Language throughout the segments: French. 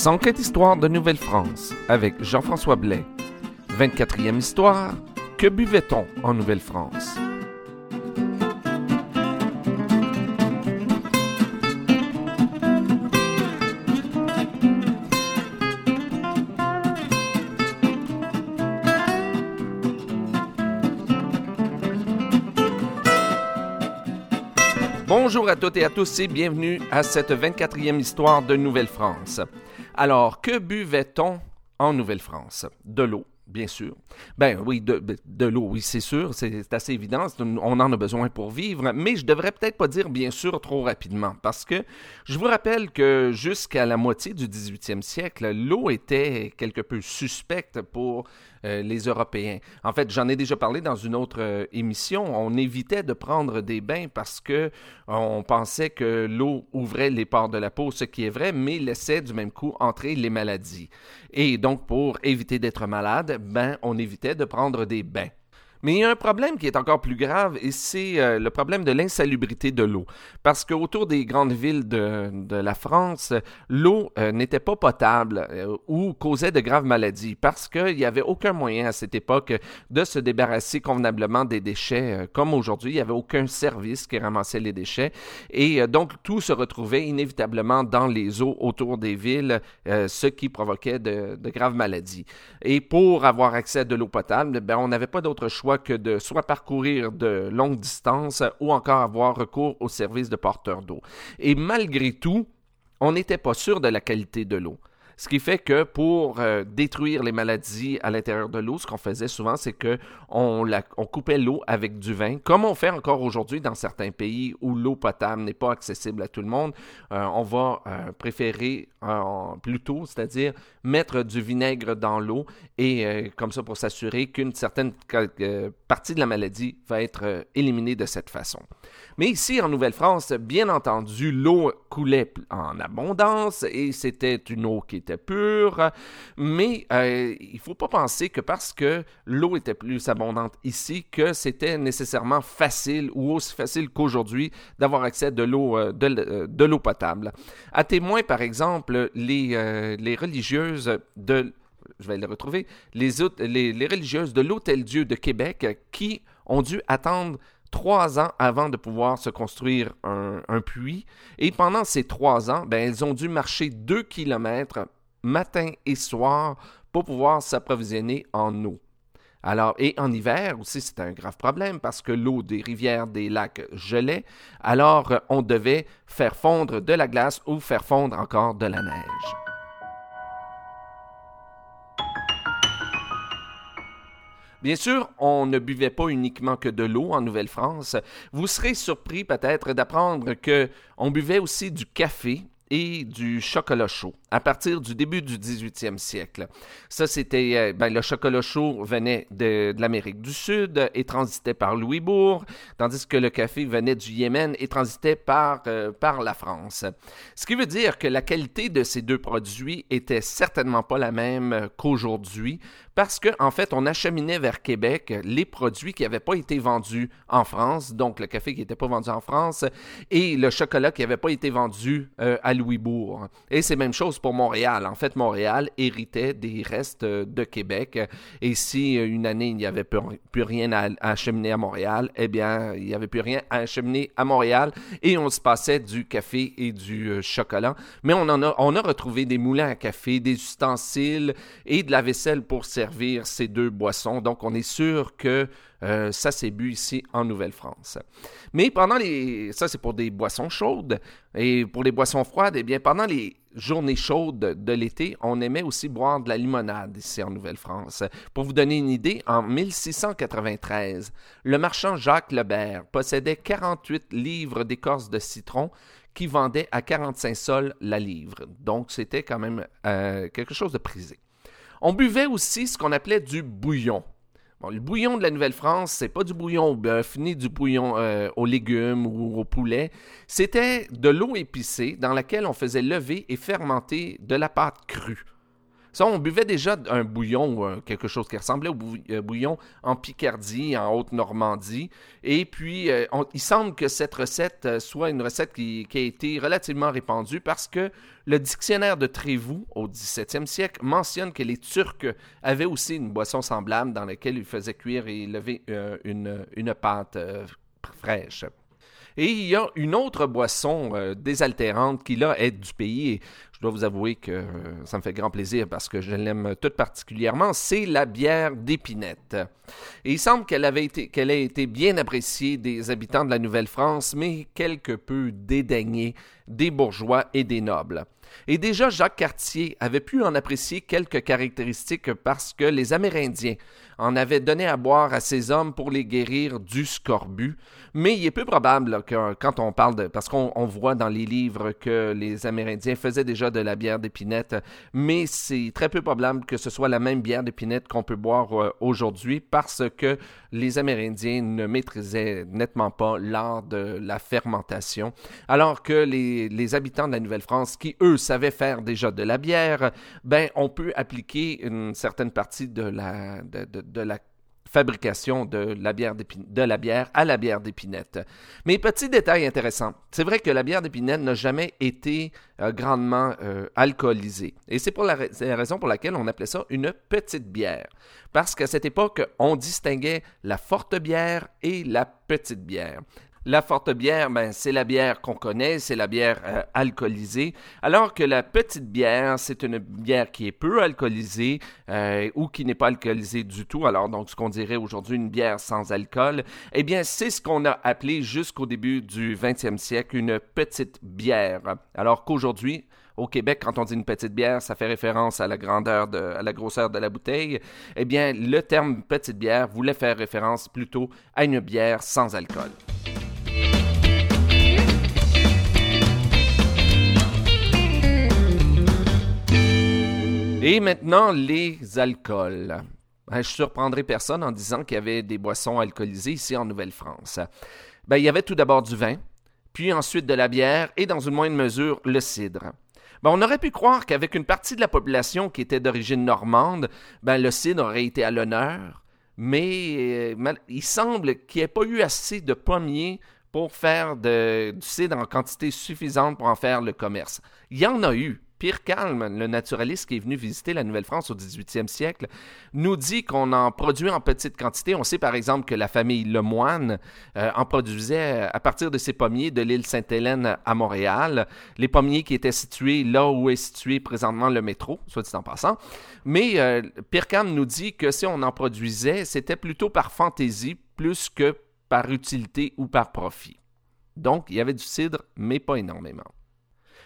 104 histoires de Nouvelle-France avec Jean-François Blais. 24e histoire. Que buvait-on en Nouvelle-France? Bonjour à toutes et à tous et bienvenue à cette 24e histoire de Nouvelle-France. Alors, que buvait-on en Nouvelle-France? De l'eau, bien sûr. Ben oui, de, de l'eau, oui, c'est sûr, c'est assez évident, on en a besoin pour vivre, mais je devrais peut-être pas dire bien sûr trop rapidement, parce que je vous rappelle que jusqu'à la moitié du 18e siècle, l'eau était quelque peu suspecte pour euh, les Européens. En fait, j'en ai déjà parlé dans une autre euh, émission. On évitait de prendre des bains parce que on pensait que l'eau ouvrait les pores de la peau, ce qui est vrai, mais laissait du même coup entrer les maladies. Et donc, pour éviter d'être malade, ben, on évitait de prendre des bains. Mais il y a un problème qui est encore plus grave et c'est euh, le problème de l'insalubrité de l'eau. Parce qu'autour des grandes villes de, de la France, l'eau euh, n'était pas potable euh, ou causait de graves maladies parce qu'il n'y avait aucun moyen à cette époque de se débarrasser convenablement des déchets. comme aujourd'hui, il n'y avait aucun service qui ramassait les déchets et donc tout se retrouvait inévitablement dans les eaux autour des villes, ce qui provoquait de, de, graves maladies. Et pour avoir accès à de l'eau potable, ben, on n'avait pas d'autre choix que de soit parcourir de longues distances ou encore avoir recours au service de porteurs d'eau. Et malgré tout, on n'était pas sûr de la qualité de l'eau. Ce qui fait que pour euh, détruire les maladies à l'intérieur de l'eau, ce qu'on faisait souvent, c'est que on, coupait l'eau avec du vin, comme on fait encore aujourd'hui dans certains pays où l'eau potable n'est pas accessible à tout le monde. Euh, on va euh, préférer plutôt, c'est-à-dire mettre du vinaigre dans l'eau et comme ça pour s'assurer qu'une certaine partie de la maladie va être éliminée de cette façon. Mais ici, en Nouvelle-France, bien entendu, l'eau coulait en abondance et c'était une eau qui était pure, mais euh, il ne faut pas penser que parce que l'eau était plus abondante ici, que c'était nécessairement facile ou aussi facile qu'aujourd'hui d'avoir accès de l'eau euh, euh, de, l'eau potable. À témoin, par exemple, les, les religieuses de je vais les retrouver, les, les, les religieuses de l'Hôtel-Dieu de Québec qui ont dû attendre trois ans avant de pouvoir se construire un, un puits. Et pendant ces trois ans, ben, elles ont dû marcher deux kilomètres matin et soir pour pouvoir s'approvisionner en eau. Alors, et en hiver aussi, c'est un grave problème parce que l'eau des rivières, des lacs gelait. Alors, on devait faire fondre de la glace ou faire fondre encore de la neige. Bien sûr, on ne buvait pas uniquement que de l'eau en Nouvelle-France. Vous serez surpris peut-être d'apprendre que on buvait aussi du café et du chocolat chaud à partir du début du 18e siècle. Ça, c'était euh, ben, le chocolat chaud venait de, l'Amérique du Sud et transitait par Louisbourg, tandis que le café venait du Yémen et transitait par, euh, par la France. Ce qui veut dire que la qualité de ces deux produits était certainement pas la même qu'aujourd'hui, parce qu'en en fait, on acheminait vers Québec les produits qui n'avaient pas été vendus en France, donc le café qui n'était pas vendu en France, et le chocolat qui n'avait pas été vendu euh, à Louisbourg. Et c'est même chose pour Montréal. En fait, Montréal héritait des restes de Québec. Et si euh, une année, il n'y avait plus rien à, acheminer à Montréal, eh bien, il n'y avait plus rien à acheminer à Montréal et on se passait du café et du euh, chocolat. Mais on, a, retrouvé des moulins à café, des ustensiles et de la vaisselle pour servir ces deux boissons. Donc, on est sûr que euh, ça, c'est bu ici en Nouvelle-France. Mais pendant les... Ça, c'est pour des boissons chaudes. Et pour les boissons froides, eh bien, pendant les journées chaudes de l'été, on aimait aussi boire de la limonade ici en Nouvelle-France. Pour vous donner une idée, en 1693, le marchand Jacques Lebert possédait 48 livres d'écorce de citron qui vendait à 45 sols la livre. Donc, c'était quand même euh, quelque chose de prisé. On buvait aussi ce qu'on appelait du bouillon le bouillon de la Nouvelle-France, c'est pas du bouillon au bœuf, ni du bouillon euh, aux légumes ou au poulet. C'était de l'eau épicée dans laquelle on faisait lever et fermenter de la pâte crue. Ça, on buvait déjà un bouillon ou euh, quelque chose qui ressemblait au euh, bouillon en Picardie, en Haute-Normandie. Et puis, euh, il semble que cette recette soit une recette qui, a été relativement répandue parce que le dictionnaire de Trévoux au 17e siècle mentionne que les Turcs avaient aussi une boisson semblable dans laquelle ils faisaient cuire et lever une pâte fraîche. Et il y a une autre boisson désaltérante qui, là, est du pays je dois vous avouer que euh, ça me fait grand plaisir parce que je l'aime toute particulièrement, c'est la bière d'épinette. Et il semble qu'elle avait été, qu'elle ait été bien appréciée des habitants de la Nouvelle-France, mais quelque peu dédaignée des bourgeois et des nobles. Et déjà Jacques Cartier avait pu en apprécier quelques caractéristiques parce que les Amérindiens en avaient donné à boire à ces hommes pour les guérir du scorbut. Mais il est peu probable que quand on parle de... Parce qu'on voit dans les livres que les Amérindiens faisaient déjà de la bière d'épinette, mais c'est très peu probable que ce soit la même bière d'épinette qu'on peut boire euh, aujourd'hui parce que les Amérindiens ne maîtrisaient nettement pas l'art de la fermentation, alors que les, les habitants de la Nouvelle-France, qui eux savaient faire déjà de la bière, ben on peut appliquer une certaine partie de la, de, de la fabrication de la bière, à la bière d'épinette. Mais petit détail intéressant, c'est vrai que la bière d'épinette n'a jamais été euh, grandement euh, alcoolisée. Et c'est la, raison pour laquelle on appelait ça une petite bière. Parce qu'à cette époque, on distinguait la forte bière et la petite bière. La forte bière, ben, c'est la bière qu'on connaît, c'est la bière euh, alcoolisée, alors que la petite bière, c'est une bière qui est peu alcoolisée euh, ou qui n'est pas alcoolisée du tout, alors donc ce qu'on dirait aujourd'hui une bière sans alcool, eh bien c'est ce qu'on a appelé jusqu'au début du 20e siècle une petite bière, alors qu'aujourd'hui, au Québec, quand on dit une petite bière, ça fait référence à la grandeur, de, à la grosseur de la bouteille. Eh bien, le terme petite bière voulait faire référence plutôt à une bière sans alcool. Et maintenant, les alcools. Ben, je surprendrai personne en disant qu'il y avait des boissons alcoolisées ici en Nouvelle-France. Ben, il y avait tout d'abord du vin, puis ensuite de la bière et dans une moindre mesure le cidre. Ben, on aurait pu croire qu'avec une partie de la population qui était d'origine normande, ben, le cidre aurait été à l'honneur, mais euh, il semble qu'il n'y ait pas eu assez de pommiers pour faire du cidre en quantité suffisante pour en faire le commerce. Il y en a eu, Pierre Calme, le naturaliste qui est venu visiter la Nouvelle-France au 18e siècle, nous dit qu'on en produit en petite quantité. On sait par exemple que la famille Lemoine euh, en produisait à partir de ses pommiers de l'île Sainte-Hélène à Montréal, les pommiers qui étaient situés là où est situé présentement le métro, soit dit en passant. Mais euh, Pierre Calme nous dit que si on en produisait, c'était plutôt par fantaisie plus que par utilité ou par profit. Donc, il y avait du cidre, mais pas énormément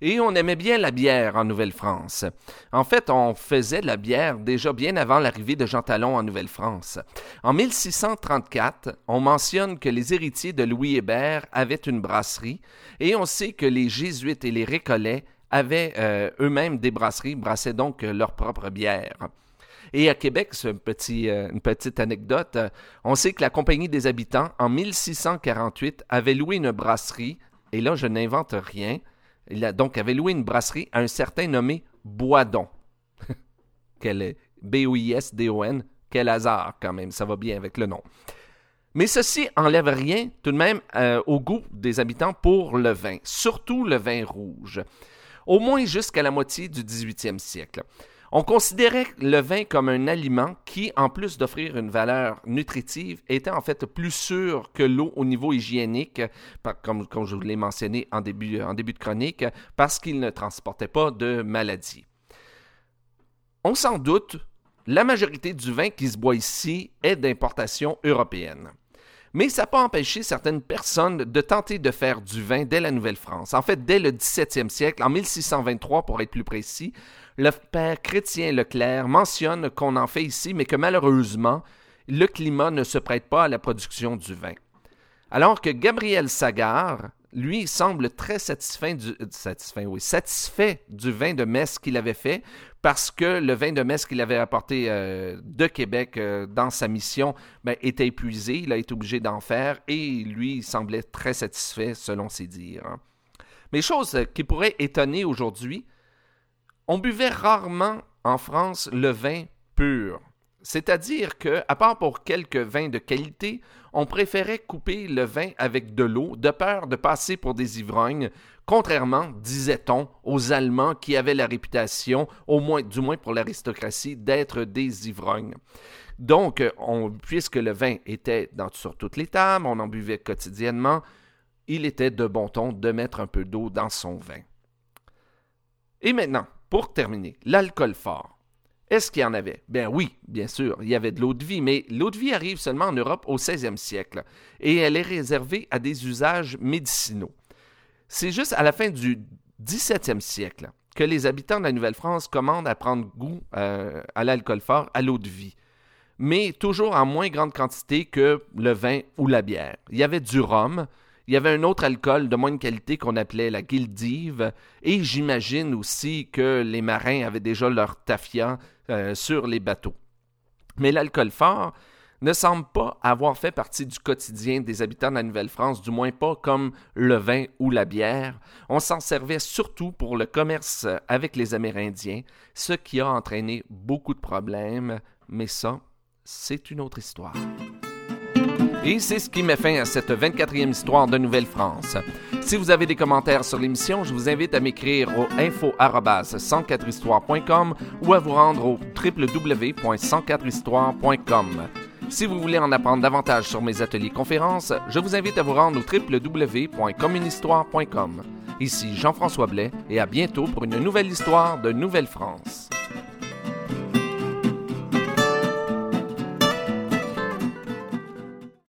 et on aimait bien la bière en Nouvelle-France. En fait, on faisait de la bière déjà bien avant l'arrivée de Jean Talon en Nouvelle-France. En 1634, on mentionne que les héritiers de Louis Hébert avaient une brasserie, et on sait que les Jésuites et les Récollets avaient euh, eux-mêmes des brasseries, brassaient donc leur propre bière. Et à Québec, c'est euh, une petite anecdote, on sait que la Compagnie des habitants, en 1648, avait loué une brasserie, et là je n'invente rien, il a donc avait loué une brasserie à un certain nommé Boisdon. Quel B-O-I-S-D-O-N. Quel hasard, quand même. Ça va bien avec le nom. Mais ceci enlève rien, tout de même, euh, au goût des habitants pour le vin, surtout le vin rouge, au moins jusqu'à la moitié du 18e siècle. On considérait le vin comme un aliment qui, en plus d'offrir une valeur nutritive, était en fait plus sûr que l'eau au niveau hygiénique, comme, je vous l'ai mentionné en début, de chronique, parce qu'il ne transportait pas de maladies. On s'en doute, la majorité du vin qui se boit ici est d'importation européenne. Mais ça n'a pas empêché certaines personnes de tenter de faire du vin dès la Nouvelle-France. En fait, dès le 17e siècle, en 1623 pour être plus précis, le père chrétien Leclerc mentionne qu'on en fait ici, mais que malheureusement, le climat ne se prête pas à la production du vin. Alors que Gabriel Sagard, lui, semble très satisfait du, vin de Metz qu'il avait fait parce que le vin de Metz qu'il avait apporté euh, de Québec euh, dans sa mission ben, était épuisé, il a été obligé d'en faire et lui, semblait très satisfait selon ses dires. Mais chose qui pourrait étonner aujourd'hui, on buvait rarement en France le vin pur. C'est-à-dire que, à part pour quelques vins de qualité, on préférait couper le vin avec de l'eau de peur de passer pour des ivrognes, contrairement, disait-on, aux Allemands qui avaient la réputation, au moins, du moins pour l'aristocratie, d'être des ivrognes. Donc, puisque le vin était sur toutes les tables, on en buvait quotidiennement, il était de bon ton de mettre un peu d'eau dans son vin. Et maintenant, pour terminer, l'alcool fort. Est-ce qu'il y en avait? Ben oui, bien sûr, il y avait de l'eau de vie, mais l'eau de vie arrive seulement en Europe au 16e siècle et elle est réservée à des usages médicinaux. C'est juste à la fin du 17e siècle que les habitants de la Nouvelle-France commandent à prendre goût euh, à l'alcool fort, à l'eau de vie, mais toujours en moins grande quantité que le vin ou la bière. Il y avait du rhum, il y avait un autre alcool de moins qualité qu'on appelait la guildive, et j'imagine aussi que les marins avaient déjà leur tafia euh, sur les bateaux. Mais l'alcool fort ne semble pas avoir fait partie du quotidien des habitants de la Nouvelle-France, du moins pas comme le vin ou la bière. On s'en servait surtout pour le commerce avec les Amérindiens, ce qui a entraîné beaucoup de problèmes, mais ça, c'est une autre histoire. Et c'est ce qui met fin à cette 24e histoire de Nouvelle-France. Si vous avez des commentaires sur l'émission, je vous invite à m'écrire au info-104histoire.com ou à vous rendre au www.104histoire.com. Si vous voulez en apprendre davantage sur mes ateliers conférences, je vous invite à vous rendre au www.communhistoire.com. Ici Jean-François Blais et à bientôt pour une nouvelle histoire de Nouvelle-France.